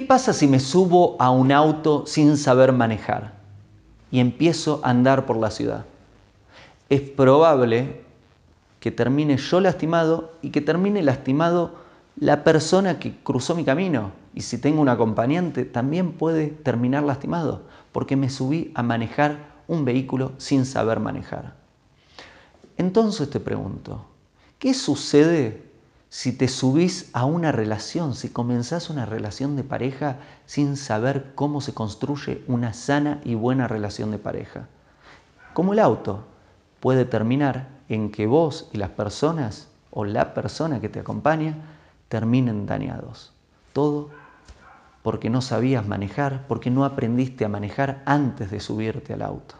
pasa si me subo a un auto sin saber manejar y empiezo a andar por la ciudad? Es probable que termine yo lastimado y que termine lastimado la persona que cruzó mi camino. Y si tengo un acompañante, también puede terminar lastimado, porque me subí a manejar un vehículo sin saber manejar. Entonces te pregunto, ¿qué sucede si te subís a una relación, si comenzás una relación de pareja sin saber cómo se construye una sana y buena relación de pareja? Como el auto, puede terminar en que vos y las personas o la persona que te acompaña terminen dañados. Todo porque no sabías manejar, porque no aprendiste a manejar antes de subirte al auto.